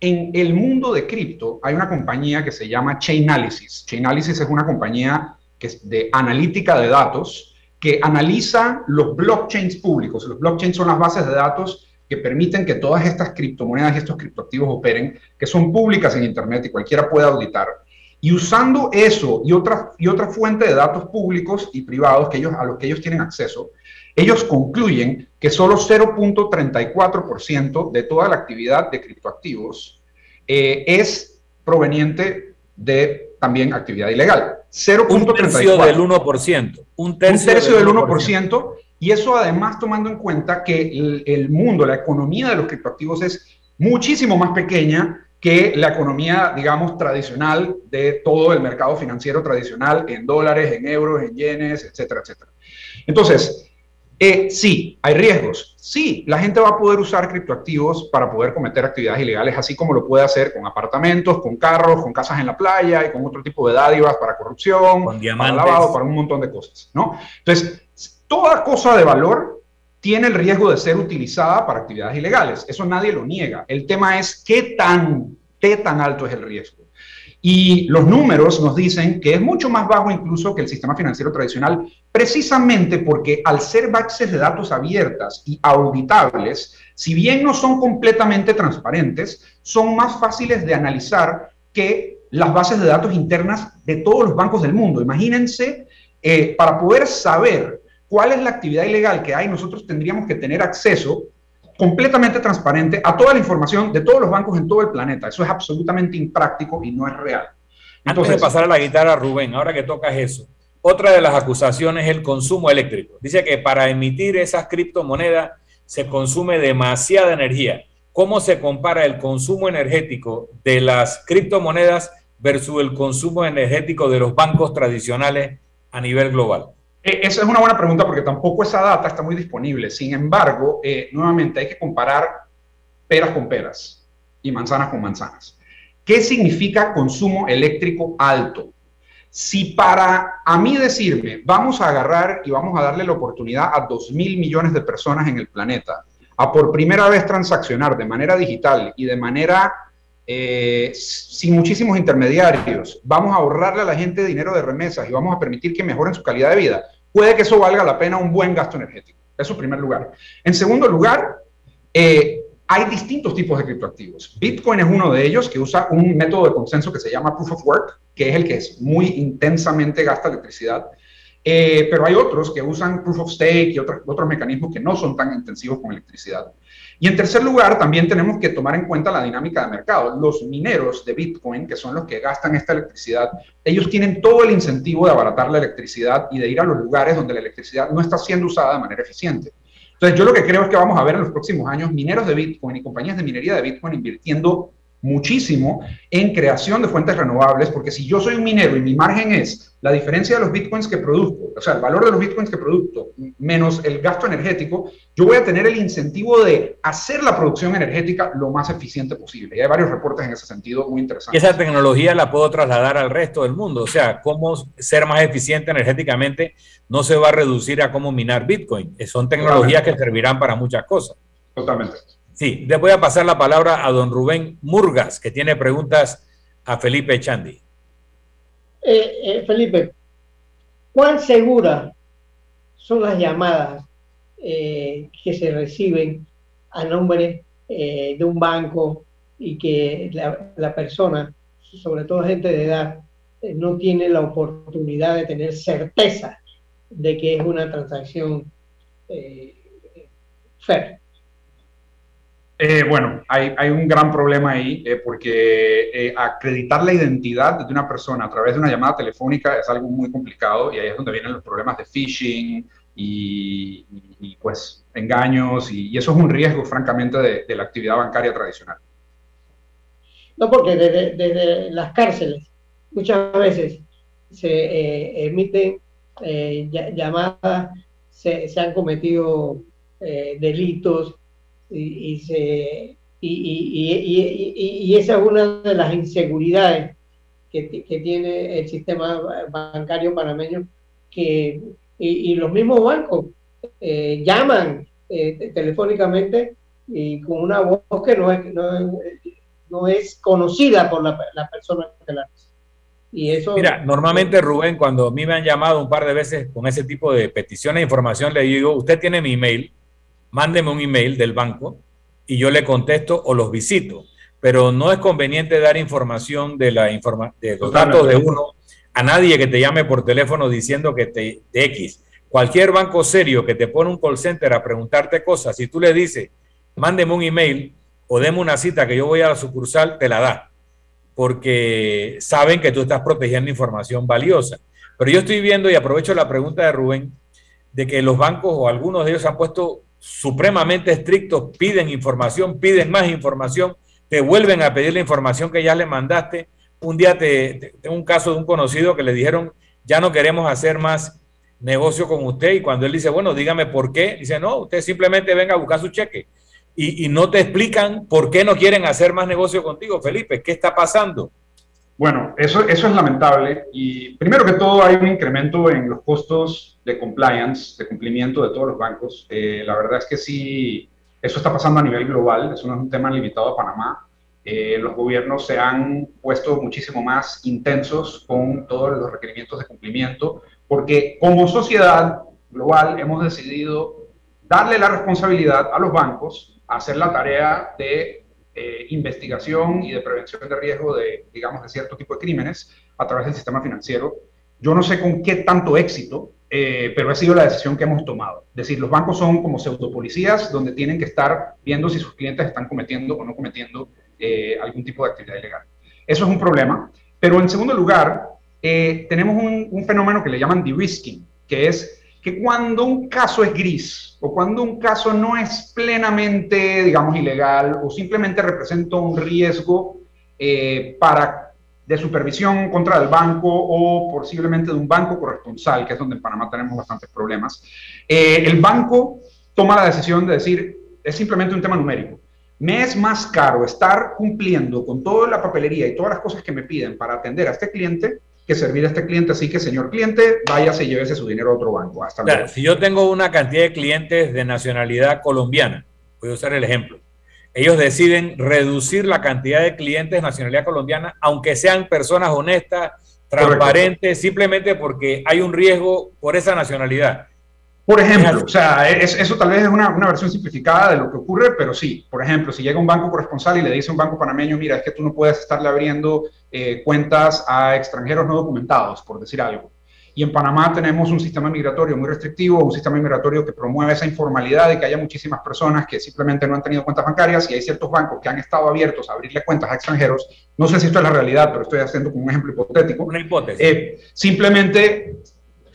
En el mundo de cripto hay una compañía que se llama Chainalysis. Chainalysis es una compañía que es de analítica de datos que analiza los blockchains públicos. Los blockchains son las bases de datos que permiten que todas estas criptomonedas y estos criptoactivos operen, que son públicas en Internet y cualquiera puede auditar. Y usando eso y otra, y otra fuente de datos públicos y privados que ellos, a los que ellos tienen acceso, ellos concluyen que solo 0.34% de toda la actividad de criptoactivos eh, es proveniente de también actividad ilegal. 0.34. Un tercio del 1%. Un tercio, del 1%. y eso además tomando en cuenta que el, el mundo, la economía de los criptoactivos es muchísimo más pequeña que la economía, digamos, tradicional de todo el mercado financiero tradicional en dólares, en euros, en yenes, etcétera, etcétera. Entonces, eh, sí, hay riesgos. Sí, la gente va a poder usar criptoactivos para poder cometer actividades ilegales, así como lo puede hacer con apartamentos, con carros, con casas en la playa y con otro tipo de dádivas para corrupción, para lavado, para un montón de cosas, ¿no? Entonces, toda cosa de valor tiene el riesgo de ser utilizada para actividades ilegales. Eso nadie lo niega. El tema es qué tan, qué tan alto es el riesgo. Y los números nos dicen que es mucho más bajo incluso que el sistema financiero tradicional, precisamente porque al ser bases de datos abiertas y auditables, si bien no son completamente transparentes, son más fáciles de analizar que las bases de datos internas de todos los bancos del mundo. Imagínense, eh, para poder saber cuál es la actividad ilegal que hay, nosotros tendríamos que tener acceso completamente transparente a toda la información de todos los bancos en todo el planeta. Eso es absolutamente impráctico y no es real. Entonces, Antes de pasar a la guitarra, Rubén, ahora que tocas eso, otra de las acusaciones es el consumo eléctrico. Dice que para emitir esas criptomonedas se consume demasiada energía. ¿Cómo se compara el consumo energético de las criptomonedas versus el consumo energético de los bancos tradicionales a nivel global? Eh, esa es una buena pregunta porque tampoco esa data está muy disponible. Sin embargo, eh, nuevamente hay que comparar peras con peras y manzanas con manzanas. ¿Qué significa consumo eléctrico alto? Si para a mí decirme, vamos a agarrar y vamos a darle la oportunidad a 2 mil millones de personas en el planeta a por primera vez transaccionar de manera digital y de manera eh, sin muchísimos intermediarios, vamos a ahorrarle a la gente dinero de remesas y vamos a permitir que mejoren su calidad de vida, puede que eso valga la pena un buen gasto energético. Eso en primer lugar. En segundo lugar, eh, hay distintos tipos de criptoactivos. Bitcoin es uno de ellos que usa un método de consenso que se llama Proof of Work, que es el que es muy intensamente gasta electricidad. Eh, pero hay otros que usan Proof of Stake y otros, otros mecanismos que no son tan intensivos con electricidad. Y en tercer lugar, también tenemos que tomar en cuenta la dinámica de mercado. Los mineros de Bitcoin, que son los que gastan esta electricidad, ellos tienen todo el incentivo de abaratar la electricidad y de ir a los lugares donde la electricidad no está siendo usada de manera eficiente. Entonces, yo lo que creo es que vamos a ver en los próximos años mineros de Bitcoin y compañías de minería de Bitcoin invirtiendo muchísimo en creación de fuentes renovables, porque si yo soy un minero y mi margen es la diferencia de los bitcoins que produzco, o sea, el valor de los bitcoins que produzco menos el gasto energético, yo voy a tener el incentivo de hacer la producción energética lo más eficiente posible. Y hay varios reportes en ese sentido muy interesantes. Y esa tecnología la puedo trasladar al resto del mundo, o sea, cómo ser más eficiente energéticamente no se va a reducir a cómo minar bitcoin, son tecnologías que servirán para muchas cosas. Totalmente. Sí, le voy a pasar la palabra a don Rubén Murgas, que tiene preguntas a Felipe Chandi. Eh, eh, Felipe, ¿cuán seguras son las llamadas eh, que se reciben a nombre de un banco y que la, persona, sobre todo gente de edad, no tiene la oportunidad de tener certeza de que es una transacción fair? Eh, bueno, hay, un gran problema ahí eh, porque eh, acreditar la identidad de una persona a través de una llamada telefónica es algo muy complicado y ahí es donde vienen los problemas de phishing y, pues engaños y, eso es un riesgo francamente de, la actividad bancaria tradicional. No, porque desde, las cárceles muchas veces se emiten llamadas, se, se, han cometido delitos y, se, y, esa es una de las inseguridades que, tiene el sistema bancario panameño, que, y, los mismos bancos eh, llaman eh, telefónicamente y con una voz que no es, no, es conocida por la, persona que la hace. Y eso, Mira, normalmente Rubén, cuando a mí me han llamado un par de veces con ese tipo de peticiones de información, le digo, usted tiene mi email, mándeme un email del banco y yo le contesto o los visito. Pero no es conveniente dar información de, la informa de los datos de uno a nadie que te llame por teléfono diciendo que te de X. Cualquier banco serio que te pone un call center a preguntarte cosas, si tú le dices, mándeme un email o deme una cita que yo voy a la sucursal, te la da, porque saben que tú estás protegiendo información valiosa. Pero yo estoy viendo y aprovecho la pregunta de Rubén, de que los bancos o algunos de ellos han puesto supremamente estrictos, piden información, piden más información, te vuelven a pedir la información que ya le mandaste. Un día te, tengo un caso de un conocido que le dijeron, ya no queremos hacer más negocio con usted y cuando él dice, bueno, dígame por qué, dice, no, usted simplemente venga a buscar su cheque y, y no te explican por qué no quieren hacer más negocio contigo, Felipe, ¿qué está pasando? Bueno, eso, eso es lamentable y primero que todo hay un incremento en los costos de compliance, de cumplimiento de todos los bancos. Eh, la verdad es que sí, eso está pasando a nivel global, eso no es un tema limitado a Panamá. Eh, los gobiernos se han puesto muchísimo más intensos con todos los requerimientos de cumplimiento porque como sociedad global hemos decidido darle la responsabilidad a los bancos a hacer la tarea de eh, investigación y de prevención de riesgo de, digamos, de cierto tipo de crímenes a través del sistema financiero. Yo no sé con qué tanto éxito, eh, pero ha sido la decisión que hemos tomado. Es decir, los bancos son como pseudopolicías donde tienen que estar viendo si sus clientes están cometiendo o no cometiendo eh, algún tipo de actividad ilegal. Eso es un problema. Pero en segundo lugar, tenemos un, un fenómeno que le llaman de-risking, que es que cuando un caso es gris o cuando un caso no es plenamente, digamos, ilegal o simplemente representa un riesgo eh, para, de supervisión contra el banco o posiblemente de un banco corresponsal, que es donde en Panamá tenemos bastantes problemas, eh, el banco toma la decisión de decir, es simplemente un tema numérico. Me es más caro estar cumpliendo con toda la papelería y todas las cosas que me piden para atender a este cliente que servir a este cliente, así que señor cliente, váyase y llévese su dinero a otro banco. Hasta luego. Si yo tengo una cantidad de clientes de nacionalidad colombiana, voy a usar el ejemplo, ellos deciden reducir la cantidad de clientes de nacionalidad colombiana, aunque sean personas honestas, transparentes, simplemente porque hay un riesgo por esa nacionalidad. Por ejemplo, o sea, eso tal vez es una, una, versión simplificada de lo que ocurre, pero sí, por ejemplo, si llega un banco corresponsal y le dice a un banco panameño, mira, es que tú no puedes estarle abriendo eh, cuentas a extranjeros no documentados, por decir algo. Y en Panamá tenemos un sistema migratorio muy restrictivo, un sistema migratorio que promueve esa informalidad de que haya muchísimas personas que simplemente no han tenido cuentas bancarias y hay ciertos bancos que han estado abiertos a abrirle cuentas a extranjeros. No sé si esto es la realidad, pero estoy haciendo como un ejemplo hipotético. Una hipótesis. Eh, simplemente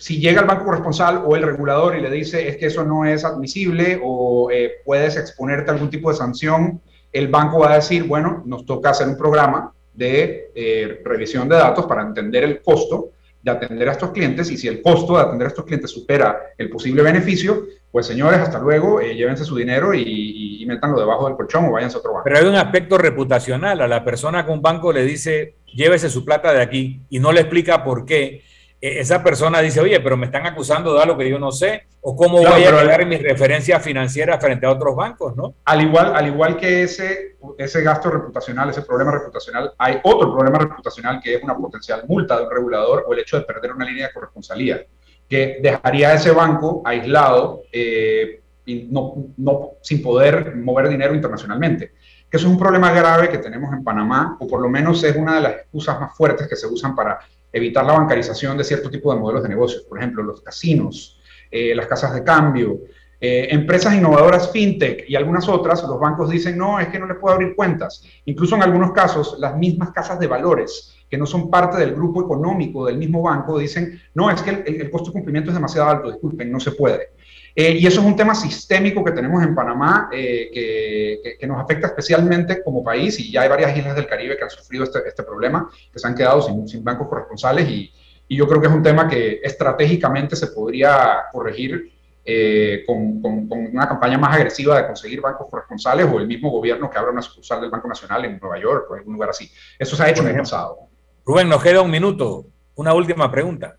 si llega el banco corresponsal o el regulador y le dice es que eso no es admisible o eh, puedes exponerte a algún tipo de sanción, el banco va a decir, bueno, nos toca hacer un programa de eh, revisión de datos para entender el costo de atender a estos clientes y si el costo de atender a estos clientes supera el posible beneficio, pues señores, hasta luego, eh, llévense su dinero y, y, métanlo debajo del colchón o váyanse a otro banco. Pero hay un aspecto reputacional, a la persona que un banco le dice, llévese su plata de aquí y no le explica por qué, esa persona dice, oye, pero me están acusando de algo que yo no sé, o cómo voy a quedar mis referencias financieras frente a otros bancos, ¿no? Al igual, al igual que ese, ese gasto reputacional, ese problema reputacional, hay otro problema reputacional que es una potencial multa de un regulador o el hecho de perder una línea de corresponsalía, que dejaría a ese banco aislado eh, y no, no, sin poder mover dinero internacionalmente. Que eso es un problema grave que tenemos en Panamá, o por lo menos es una de las excusas más fuertes que se usan para evitar la bancarización de cierto tipo de modelos de negocios, por ejemplo, los casinos, eh, las casas de cambio, eh, empresas innovadoras fintech y algunas otras, los bancos dicen, no, es que no les puedo abrir cuentas. Incluso en algunos casos, las mismas casas de valores, que no son parte del grupo económico del mismo banco, dicen, no, es que el, el costo de cumplimiento es demasiado alto, disculpen, no se puede. Eh, y eso es un tema sistémico que tenemos en Panamá eh, que, que, nos afecta especialmente como país y ya hay varias islas del Caribe que han sufrido este, este problema, que se han quedado sin, sin bancos corresponsales y, y, yo creo que es un tema que estratégicamente se podría corregir eh, con, con, con, una campaña más agresiva de conseguir bancos corresponsales o el mismo gobierno que abra una sucursal del Banco Nacional en Nueva York o en algún lugar así. Eso se ha hecho en el pasado. Rubén, nos queda un minuto. Una última pregunta.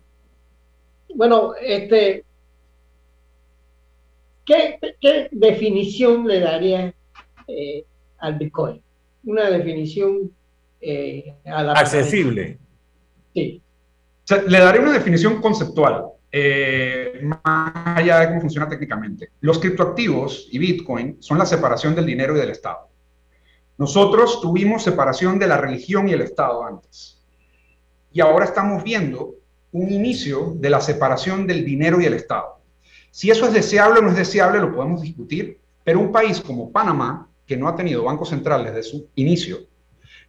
Bueno, este, ¿Qué, ¿Qué, definición le daría eh, al Bitcoin? Una definición eh, a la accesible. Sí. O sea, le daré una definición conceptual, eh, más allá de cómo funciona técnicamente. Los criptoactivos y Bitcoin son la separación del dinero y del Estado. Nosotros tuvimos separación de la religión y el Estado antes. Y ahora estamos viendo un inicio de la separación del dinero y el Estado. Si eso es deseable o no es deseable, lo podemos discutir, pero un país como Panamá, que no ha tenido bancos centrales desde su inicio,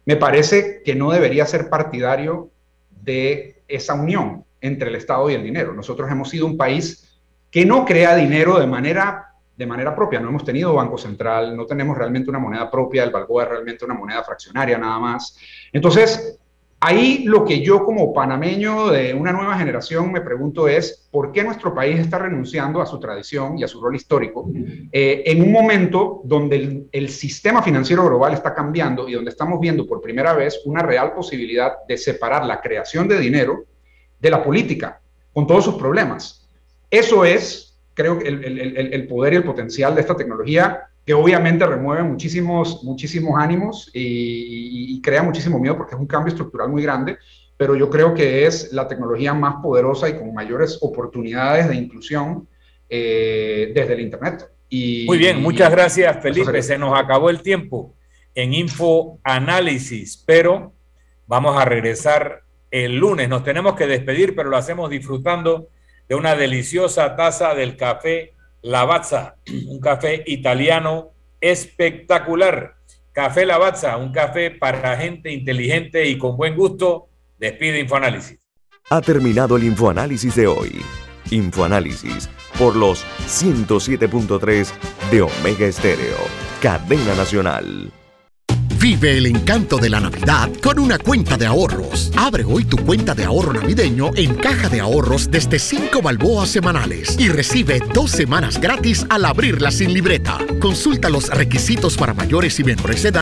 me parece que no debería ser partidario de esa unión entre el Estado y el dinero. Nosotros hemos sido un país que no crea dinero de manera, de manera propia, no hemos tenido banco central, no tenemos realmente una moneda propia, el Balboa es realmente una moneda fraccionaria nada más. Entonces, Ahí lo que yo como panameño de una nueva generación me pregunto es, ¿por qué nuestro país está renunciando a su tradición y a su rol histórico eh, en un momento donde el, sistema financiero global está cambiando y donde estamos viendo por primera vez una real posibilidad de separar la creación de dinero de la política, con todos sus problemas? Eso es, creo, el, el poder y el potencial de esta tecnología que obviamente remueve muchísimos, muchísimos ánimos y, y, crea muchísimo miedo porque es un cambio estructural muy grande, pero yo creo que es la tecnología más poderosa y con mayores oportunidades de inclusión eh, desde el Internet. Y, muy bien, muchas gracias Felipe, se nos acabó el tiempo en Info Análisis, pero vamos a regresar el lunes. Nos tenemos que despedir, pero lo hacemos disfrutando de una deliciosa taza del café Lavazza, un café italiano espectacular. Café Lavazza, un café para gente inteligente y con buen gusto. Despide Infoanálisis. Ha terminado el Infoanálisis de hoy. Infoanálisis por los 107.3 de Omega Estéreo, cadena nacional. Vive el encanto de la Navidad con una cuenta de ahorros. Abre hoy tu cuenta de ahorro navideño en Caja de Ahorros desde 5 balboas semanales y recibe dos semanas gratis al abrirla sin libreta. Consulta los requisitos para mayores y menores de edad